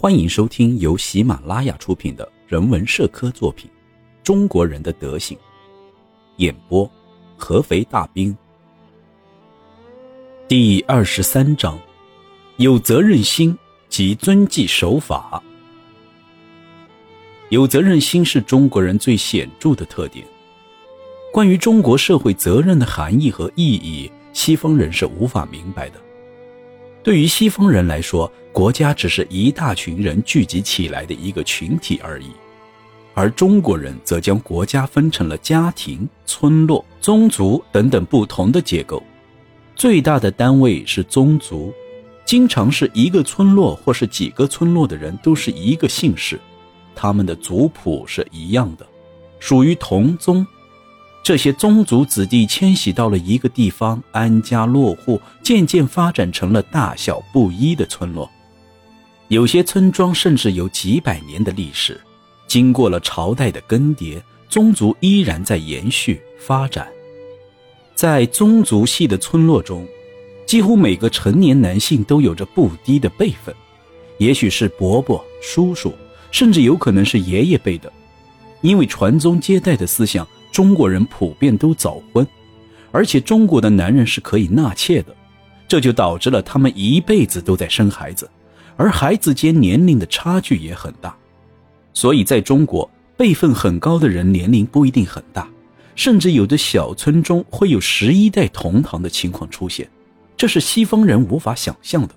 欢迎收听由喜马拉雅出品的人文社科作品《中国人的德行》，演播：合肥大兵。第二十三章：有责任心及遵纪守法。有责任心是中国人最显著的特点。关于中国社会责任的含义和意义，西方人是无法明白的。对于西方人来说，国家只是一大群人聚集起来的一个群体而已，而中国人则将国家分成了家庭、村落、宗族等等不同的结构。最大的单位是宗族，经常是一个村落或是几个村落的人都是一个姓氏，他们的族谱是一样的，属于同宗。这些宗族子弟迁徙到了一个地方，安家落户，渐渐发展成了大小不一的村落。有些村庄甚至有几百年的历史，经过了朝代的更迭，宗族依然在延续发展。在宗族系的村落中，几乎每个成年男性都有着不低的辈分，也许是伯伯、叔叔，甚至有可能是爷爷辈的。因为传宗接代的思想，中国人普遍都早婚，而且中国的男人是可以纳妾的，这就导致了他们一辈子都在生孩子。而孩子间年龄的差距也很大，所以在中国辈分很高的人年龄不一定很大，甚至有的小村中会有十一代同堂的情况出现，这是西方人无法想象的。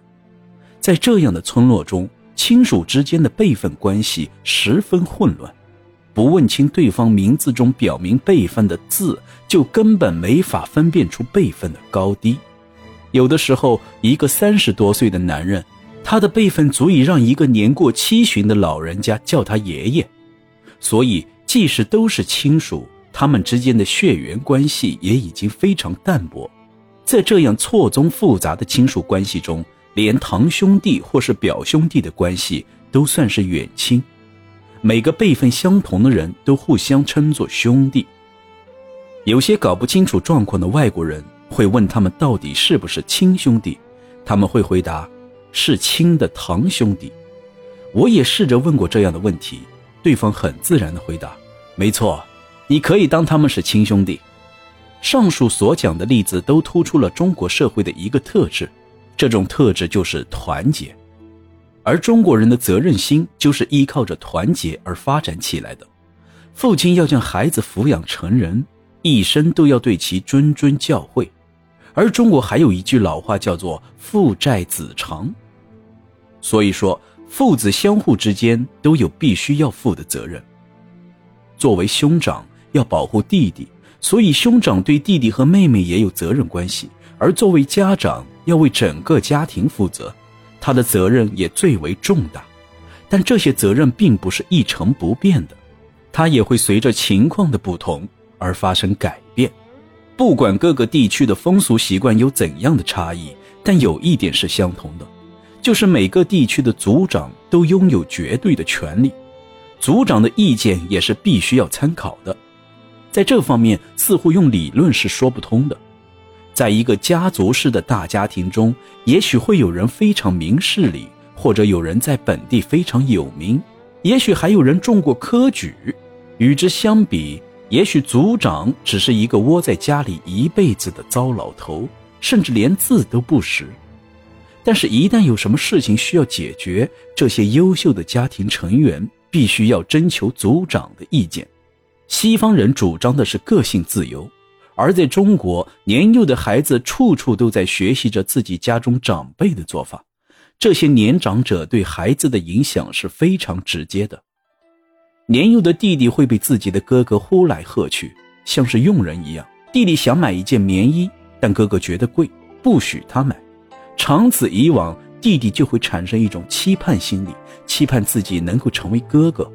在这样的村落中，亲属之间的辈分关系十分混乱，不问清对方名字中表明辈分的字，就根本没法分辨出辈分的高低。有的时候，一个三十多岁的男人。他的辈分足以让一个年过七旬的老人家叫他爷爷，所以即使都是亲属，他们之间的血缘关系也已经非常淡薄。在这样错综复杂的亲属关系中，连堂兄弟或是表兄弟的关系都算是远亲。每个辈分相同的人都互相称作兄弟。有些搞不清楚状况的外国人会问他们到底是不是亲兄弟，他们会回答。是亲的堂兄弟，我也试着问过这样的问题，对方很自然的回答：“没错，你可以当他们是亲兄弟。”上述所讲的例子都突出了中国社会的一个特质，这种特质就是团结，而中国人的责任心就是依靠着团结而发展起来的。父亲要将孩子抚养成人，一生都要对其谆谆教诲，而中国还有一句老话叫做“父债子偿”。所以说，父子相互之间都有必须要负的责任。作为兄长，要保护弟弟，所以兄长对弟弟和妹妹也有责任关系；而作为家长，要为整个家庭负责，他的责任也最为重大。但这些责任并不是一成不变的，它也会随着情况的不同而发生改变。不管各个地区的风俗习惯有怎样的差异，但有一点是相同的。就是每个地区的族长都拥有绝对的权利，族长的意见也是必须要参考的。在这方面，似乎用理论是说不通的。在一个家族式的大家庭中，也许会有人非常明事理，或者有人在本地非常有名，也许还有人中过科举。与之相比，也许族长只是一个窝在家里一辈子的糟老头，甚至连字都不识。但是，一旦有什么事情需要解决，这些优秀的家庭成员必须要征求族长的意见。西方人主张的是个性自由，而在中国，年幼的孩子处处都在学习着自己家中长辈的做法。这些年长者对孩子的影响是非常直接的。年幼的弟弟会被自己的哥哥呼来喝去，像是佣人一样。弟弟想买一件棉衣，但哥哥觉得贵，不许他买。长此以往，弟弟就会产生一种期盼心理，期盼自己能够成为哥哥，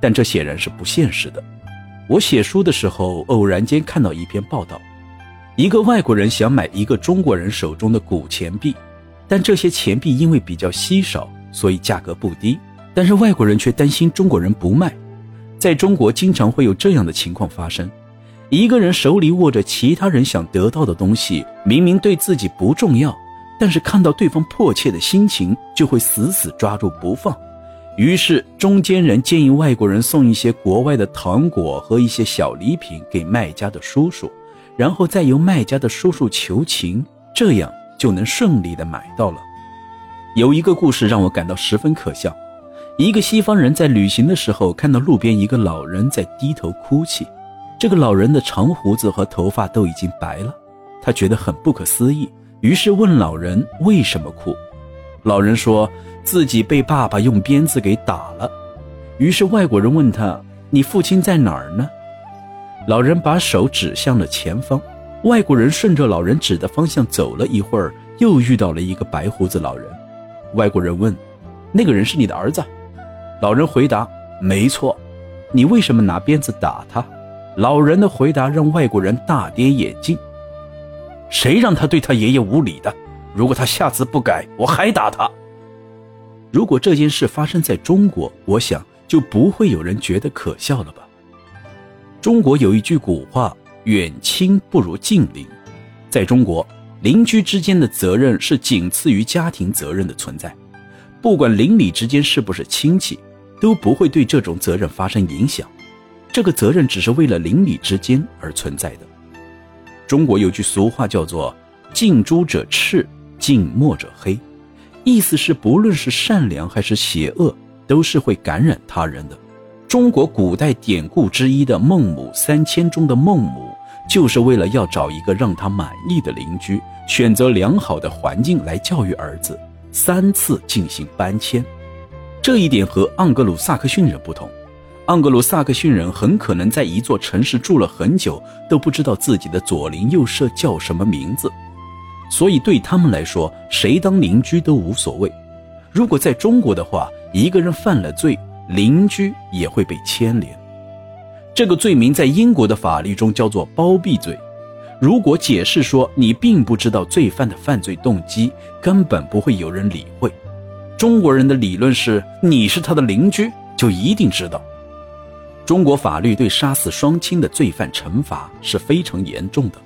但这显然是不现实的。我写书的时候，偶然间看到一篇报道，一个外国人想买一个中国人手中的古钱币，但这些钱币因为比较稀少，所以价格不低。但是外国人却担心中国人不卖。在中国，经常会有这样的情况发生：一个人手里握着其他人想得到的东西，明明对自己不重要。但是看到对方迫切的心情，就会死死抓住不放，于是中间人建议外国人送一些国外的糖果和一些小礼品给卖家的叔叔，然后再由卖家的叔叔求情，这样就能顺利的买到了。有一个故事让我感到十分可笑：一个西方人在旅行的时候，看到路边一个老人在低头哭泣，这个老人的长胡子和头发都已经白了，他觉得很不可思议，于是问老人为什么哭。老人说自己被爸爸用鞭子给打了，于是外国人问他：“你父亲在哪儿呢？”老人把手指向了前方，外国人顺着老人指的方向走了一会儿，又遇到了一个白胡子老人。外国人问：“那个人是你的儿子？”老人回答：“没错。”你为什么拿鞭子打他？老人的回答让外国人大跌眼镜。谁让他对他爷爷无礼的？如果他下次不改，我还打他。如果这件事发生在中国，我想就不会有人觉得可笑了吧？中国有一句古话：“远亲不如近邻。”在中国。邻居之间的责任是仅次于家庭责任的存在，不管邻里之间是不是亲戚，都不会对这种责任发生影响。这个责任只是为了邻里之间而存在的。中国有句俗话叫做“近朱者赤，近墨者黑”，意思是不论是善良还是邪恶，都是会感染他人的。中国古代典故之一的《孟母三迁》中的孟母。就是为了要找一个让他满意的邻居，选择良好的环境来教育儿子，三次进行搬迁。这一点和盎格鲁撒克逊人不同。盎格鲁撒克逊人很可能在一座城市住了很久，都不知道自己的左邻右舍叫什么名字，所以对他们来说，谁当邻居都无所谓。如果在中国的话，一个人犯了罪，邻居也会被牵连。这个罪名在英国的法律中叫做包庇罪。如果解释说你并不知道罪犯的犯罪动机，根本不会有人理会。中国人的理论是，你是他的邻居，就一定知道。中国法律对杀死双亲的罪犯惩罚是非常严重的。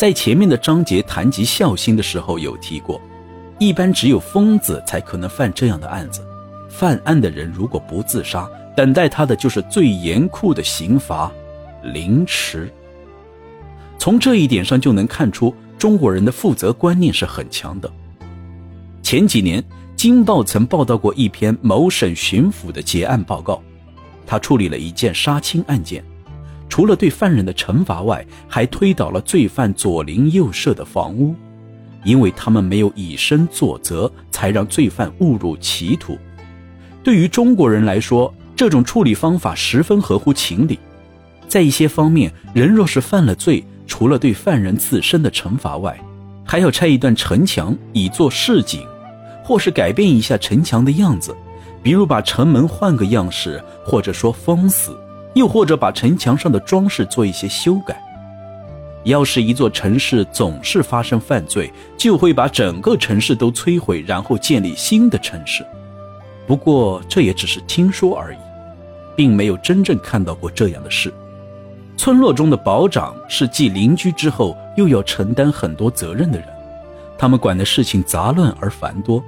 在前面的章节谈及孝心的时候有提过，一般只有疯子才可能犯这样的案子。犯案的人如果不自杀，等待他的就是最严酷的刑罚——凌迟。从这一点上就能看出，中国人的负责观念是很强的。前几年，《京报》曾报道过一篇某省巡抚的结案报告，他处理了一件杀亲案件，除了对犯人的惩罚外，还推倒了罪犯左邻右舍的房屋，因为他们没有以身作则，才让罪犯误入歧途。对于中国人来说，这种处理方法十分合乎情理。在一些方面，人若是犯了罪，除了对犯人自身的惩罚外，还要拆一段城墙以作示警，或是改变一下城墙的样子，比如把城门换个样式，或者说封死，又或者把城墙上的装饰做一些修改。要是一座城市总是发生犯罪，就会把整个城市都摧毁，然后建立新的城市。不过这也只是听说而已，并没有真正看到过这样的事。村落中的保长是继邻居之后又要承担很多责任的人，他们管的事情杂乱而繁多，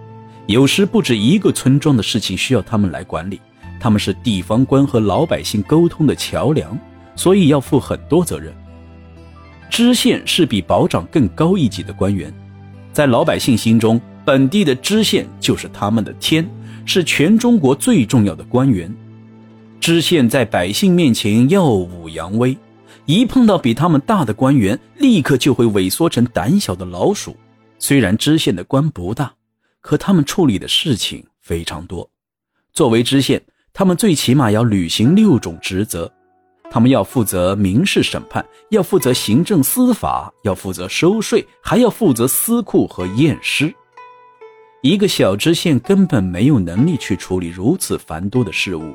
有时不止一个村庄的事情需要他们来管理。他们是地方官和老百姓沟通的桥梁，所以要负很多责任。知县是比保长更高一级的官员，在老百姓心中，本地的知县就是他们的天。是全中国最重要的官员，知县在百姓面前耀武扬威，一碰到比他们大的官员，立刻就会萎缩成胆小的老鼠。虽然知县的官不大，可他们处理的事情非常多。作为知县，他们最起码要履行六种职责：他们要负责民事审判，要负责行政司法，要负责收税，还要负责司库和验尸。一个小知县根本没有能力去处理如此繁多的事务，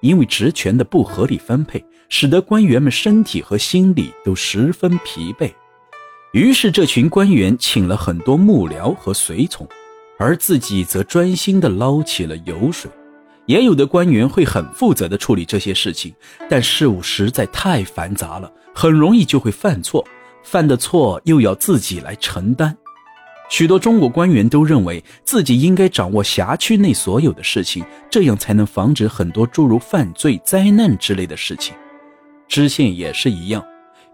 因为职权的不合理分配，使得官员们身体和心理都十分疲惫。于是，这群官员请了很多幕僚和随从，而自己则专心地捞起了油水。也有的官员会很负责地处理这些事情，但事物实在太繁杂了，很容易就会犯错，犯的错又要自己来承担。许多中国官员都认为自己应该掌握辖区内所有的事情，这样才能防止很多诸如犯罪、灾难之类的事情。知县也是一样，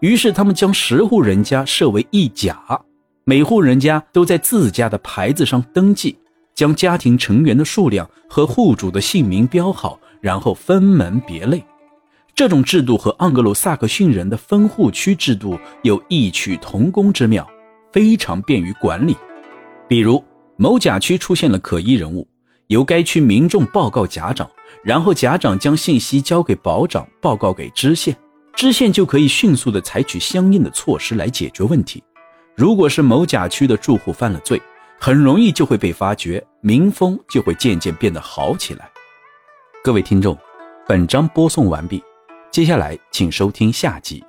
于是他们将十户人家设为一甲，每户人家都在自家的牌子上登记，将家庭成员的数量和户主的姓名标好，然后分门别类。这种制度和盎格鲁撒克逊人的分户区制度有异曲同工之妙，非常便于管理。比如某甲区出现了可疑人物，由该区民众报告甲长，然后甲长将信息交给保长，报告给知县，知县就可以迅速的采取相应的措施来解决问题。如果是某甲区的住户犯了罪，很容易就会被发觉，民风就会渐渐变得好起来。各位听众，本章播送完毕。接下来，请收听下集。